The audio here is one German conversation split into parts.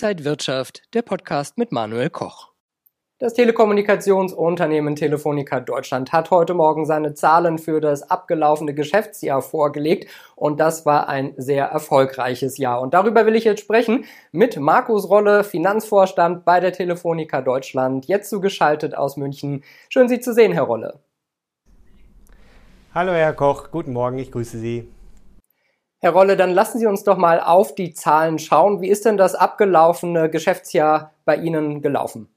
Inside Wirtschaft, der Podcast mit Manuel Koch. Das Telekommunikationsunternehmen Telefonica Deutschland hat heute Morgen seine Zahlen für das abgelaufene Geschäftsjahr vorgelegt und das war ein sehr erfolgreiches Jahr. Und darüber will ich jetzt sprechen mit Markus Rolle, Finanzvorstand bei der Telefonica Deutschland, jetzt zugeschaltet aus München. Schön Sie zu sehen, Herr Rolle. Hallo Herr Koch, guten Morgen, ich grüße Sie. Herr Rolle, dann lassen Sie uns doch mal auf die Zahlen schauen. Wie ist denn das abgelaufene Geschäftsjahr bei Ihnen gelaufen?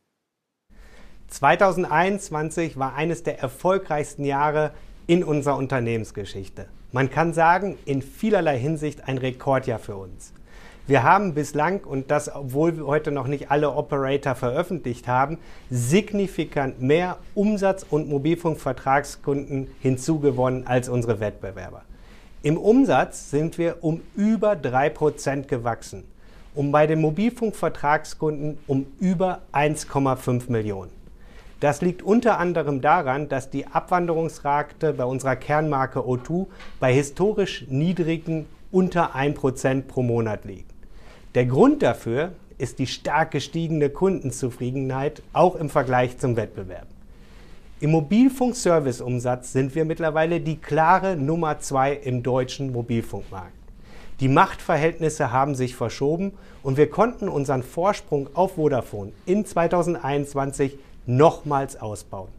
2021 war eines der erfolgreichsten Jahre in unserer Unternehmensgeschichte. Man kann sagen, in vielerlei Hinsicht ein Rekordjahr für uns. Wir haben bislang, und das obwohl wir heute noch nicht alle Operator veröffentlicht haben, signifikant mehr Umsatz- und Mobilfunkvertragskunden hinzugewonnen als unsere Wettbewerber. Im Umsatz sind wir um über 3% gewachsen und bei den Mobilfunkvertragskunden um über 1,5 Millionen. Das liegt unter anderem daran, dass die Abwanderungsrate bei unserer Kernmarke O2 bei historisch niedrigen unter 1% pro Monat liegt. Der Grund dafür ist die stark gestiegene Kundenzufriedenheit auch im Vergleich zum Wettbewerb. Im Mobilfunkserviceumsatz sind wir mittlerweile die klare Nummer zwei im deutschen Mobilfunkmarkt. Die Machtverhältnisse haben sich verschoben und wir konnten unseren Vorsprung auf Vodafone in 2021 nochmals ausbauen.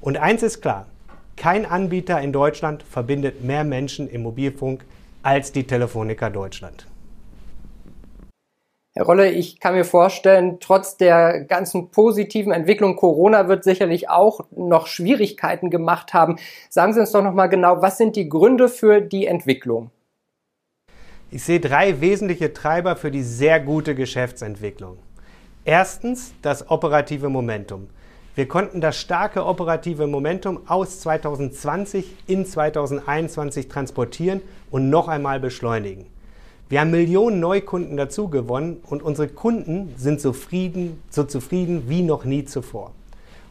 Und eins ist klar, kein Anbieter in Deutschland verbindet mehr Menschen im Mobilfunk als die Telefonica Deutschland. Herr Rolle, ich kann mir vorstellen, trotz der ganzen positiven Entwicklung Corona wird sicherlich auch noch Schwierigkeiten gemacht haben. Sagen Sie uns doch noch mal genau, was sind die Gründe für die Entwicklung? Ich sehe drei wesentliche Treiber für die sehr gute Geschäftsentwicklung. Erstens das operative Momentum. Wir konnten das starke operative Momentum aus 2020 in 2021 transportieren und noch einmal beschleunigen. Wir haben Millionen Neukunden dazu gewonnen und unsere Kunden sind zufrieden, so zufrieden wie noch nie zuvor.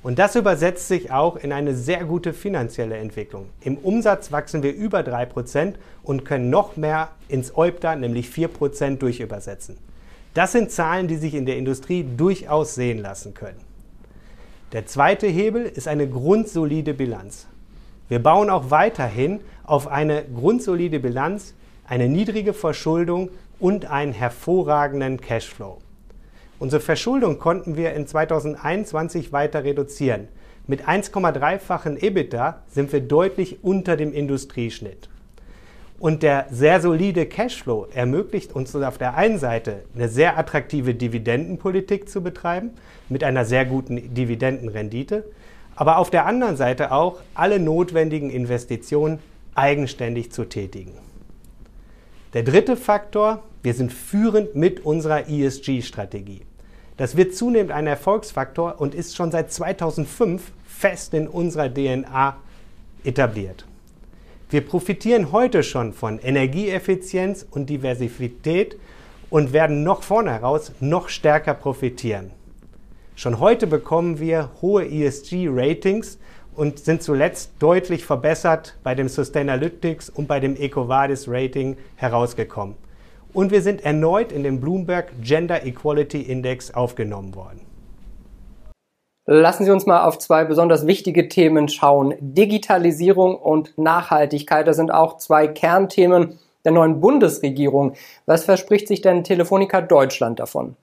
Und das übersetzt sich auch in eine sehr gute finanzielle Entwicklung. Im Umsatz wachsen wir über 3% und können noch mehr ins OIBDA, nämlich 4%, durchübersetzen. Das sind Zahlen, die sich in der Industrie durchaus sehen lassen können. Der zweite Hebel ist eine grundsolide Bilanz. Wir bauen auch weiterhin auf eine grundsolide Bilanz, eine niedrige Verschuldung und einen hervorragenden Cashflow. Unsere Verschuldung konnten wir in 2021 weiter reduzieren. Mit 1,3-fachen EBITDA sind wir deutlich unter dem Industrieschnitt. Und der sehr solide Cashflow ermöglicht uns auf der einen Seite eine sehr attraktive Dividendenpolitik zu betreiben mit einer sehr guten Dividendenrendite, aber auf der anderen Seite auch alle notwendigen Investitionen eigenständig zu tätigen. Der dritte Faktor, wir sind führend mit unserer ESG-Strategie. Das wird zunehmend ein Erfolgsfaktor und ist schon seit 2005 fest in unserer DNA etabliert. Wir profitieren heute schon von Energieeffizienz und Diversität und werden noch vorne heraus noch stärker profitieren. Schon heute bekommen wir hohe ESG-Ratings und sind zuletzt deutlich verbessert bei dem Sustainalytics und bei dem EcoVadis Rating herausgekommen. Und wir sind erneut in den Bloomberg Gender Equality Index aufgenommen worden. Lassen Sie uns mal auf zwei besonders wichtige Themen schauen. Digitalisierung und Nachhaltigkeit, das sind auch zwei Kernthemen der neuen Bundesregierung. Was verspricht sich denn Telefonica Deutschland davon?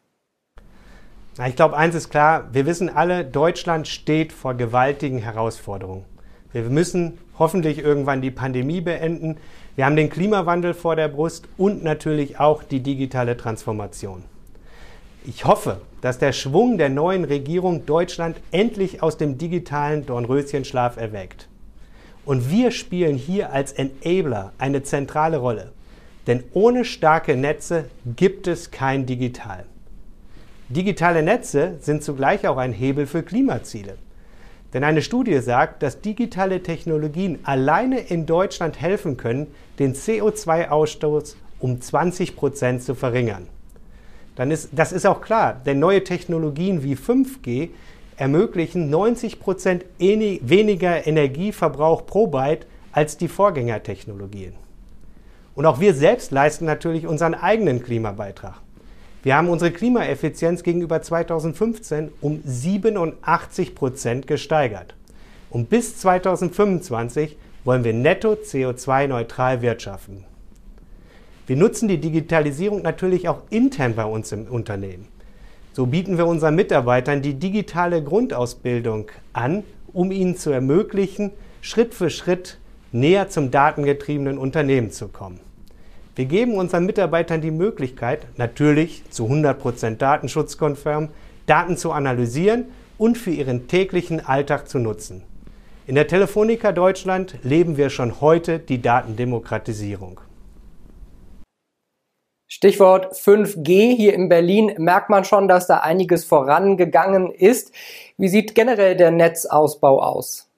Ich glaube, eins ist klar, wir wissen alle, Deutschland steht vor gewaltigen Herausforderungen. Wir müssen hoffentlich irgendwann die Pandemie beenden. Wir haben den Klimawandel vor der Brust und natürlich auch die digitale Transformation. Ich hoffe, dass der Schwung der neuen Regierung Deutschland endlich aus dem digitalen Dornröschenschlaf erweckt. Und wir spielen hier als Enabler eine zentrale Rolle. Denn ohne starke Netze gibt es kein Digital. Digitale Netze sind zugleich auch ein Hebel für Klimaziele. Denn eine Studie sagt, dass digitale Technologien alleine in Deutschland helfen können, den CO2-Ausstoß um 20 Prozent zu verringern dann ist das ist auch klar, denn neue Technologien wie 5G ermöglichen 90 Prozent weniger Energieverbrauch pro Byte als die Vorgängertechnologien. Und auch wir selbst leisten natürlich unseren eigenen Klimabeitrag. Wir haben unsere Klimaeffizienz gegenüber 2015 um 87 Prozent gesteigert. Und bis 2025 wollen wir netto CO2-neutral wirtschaften. Wir nutzen die Digitalisierung natürlich auch intern bei uns im Unternehmen. So bieten wir unseren Mitarbeitern die digitale Grundausbildung an, um ihnen zu ermöglichen, Schritt für Schritt näher zum datengetriebenen Unternehmen zu kommen. Wir geben unseren Mitarbeitern die Möglichkeit, natürlich zu 100% datenschutzkonform, Daten zu analysieren und für ihren täglichen Alltag zu nutzen. In der Telefonica Deutschland leben wir schon heute die Datendemokratisierung. Stichwort 5G. Hier in Berlin merkt man schon, dass da einiges vorangegangen ist. Wie sieht generell der Netzausbau aus?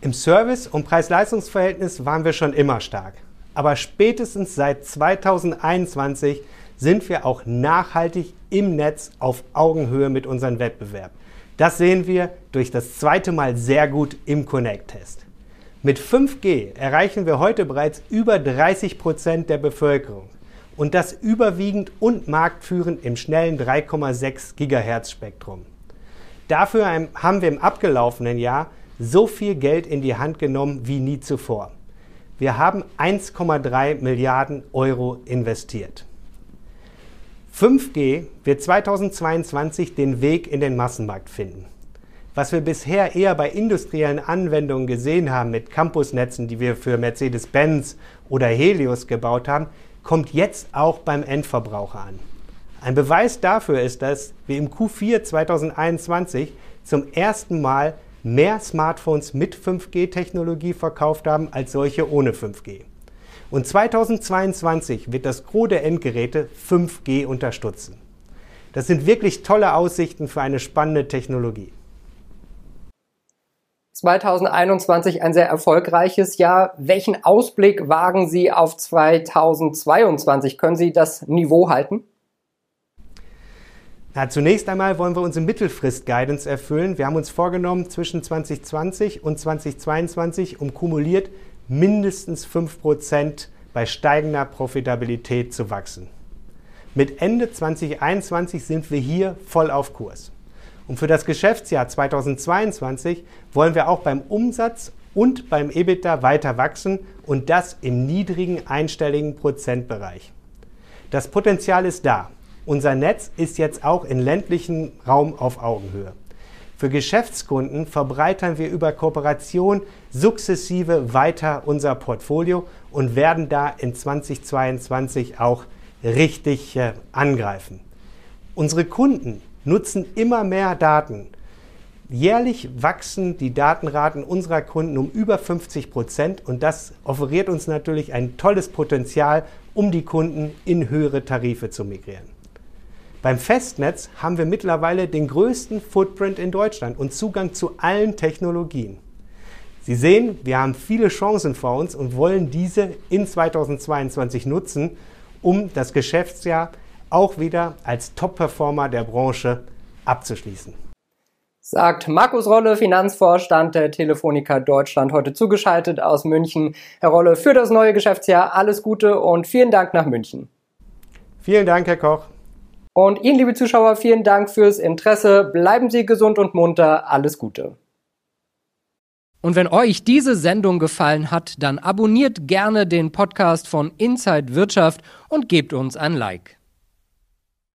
Im Service- und Preis-Leistungs-Verhältnis waren wir schon immer stark. Aber spätestens seit 2021 sind wir auch nachhaltig im Netz auf Augenhöhe mit unserem Wettbewerb. Das sehen wir durch das zweite Mal sehr gut im Connect-Test. Mit 5G erreichen wir heute bereits über 30 Prozent der Bevölkerung und das überwiegend und marktführend im schnellen 3,6 GHz Spektrum. Dafür haben wir im abgelaufenen Jahr so viel Geld in die Hand genommen wie nie zuvor. Wir haben 1,3 Milliarden Euro investiert. 5G wird 2022 den Weg in den Massenmarkt finden. Was wir bisher eher bei industriellen Anwendungen gesehen haben mit Campusnetzen, die wir für Mercedes-Benz oder Helios gebaut haben, kommt jetzt auch beim Endverbraucher an. Ein Beweis dafür ist, dass wir im Q4 2021 zum ersten Mal mehr Smartphones mit 5G-Technologie verkauft haben als solche ohne 5G. Und 2022 wird das Gros der Endgeräte 5G unterstützen. Das sind wirklich tolle Aussichten für eine spannende Technologie. 2021 ein sehr erfolgreiches Jahr. Welchen Ausblick wagen Sie auf 2022? Können Sie das Niveau halten? Na, zunächst einmal wollen wir unsere Mittelfrist-Guidance erfüllen. Wir haben uns vorgenommen, zwischen 2020 und 2022 um kumuliert mindestens 5% bei steigender Profitabilität zu wachsen. Mit Ende 2021 sind wir hier voll auf Kurs. Und für das Geschäftsjahr 2022 wollen wir auch beim Umsatz und beim EBITDA weiter wachsen und das im niedrigen einstelligen Prozentbereich. Das Potenzial ist da. Unser Netz ist jetzt auch im ländlichen Raum auf Augenhöhe. Für Geschäftskunden verbreitern wir über Kooperation sukzessive weiter unser Portfolio und werden da in 2022 auch richtig äh, angreifen. Unsere Kunden nutzen immer mehr Daten. Jährlich wachsen die Datenraten unserer Kunden um über 50 Prozent und das offeriert uns natürlich ein tolles Potenzial, um die Kunden in höhere Tarife zu migrieren. Beim Festnetz haben wir mittlerweile den größten Footprint in Deutschland und Zugang zu allen Technologien. Sie sehen, wir haben viele Chancen vor uns und wollen diese in 2022 nutzen, um das Geschäftsjahr auch wieder als Top-Performer der Branche abzuschließen. Sagt Markus Rolle, Finanzvorstand der Telefonica Deutschland, heute zugeschaltet aus München. Herr Rolle, für das neue Geschäftsjahr alles Gute und vielen Dank nach München. Vielen Dank, Herr Koch. Und Ihnen, liebe Zuschauer, vielen Dank fürs Interesse. Bleiben Sie gesund und munter. Alles Gute. Und wenn euch diese Sendung gefallen hat, dann abonniert gerne den Podcast von Inside Wirtschaft und gebt uns ein Like.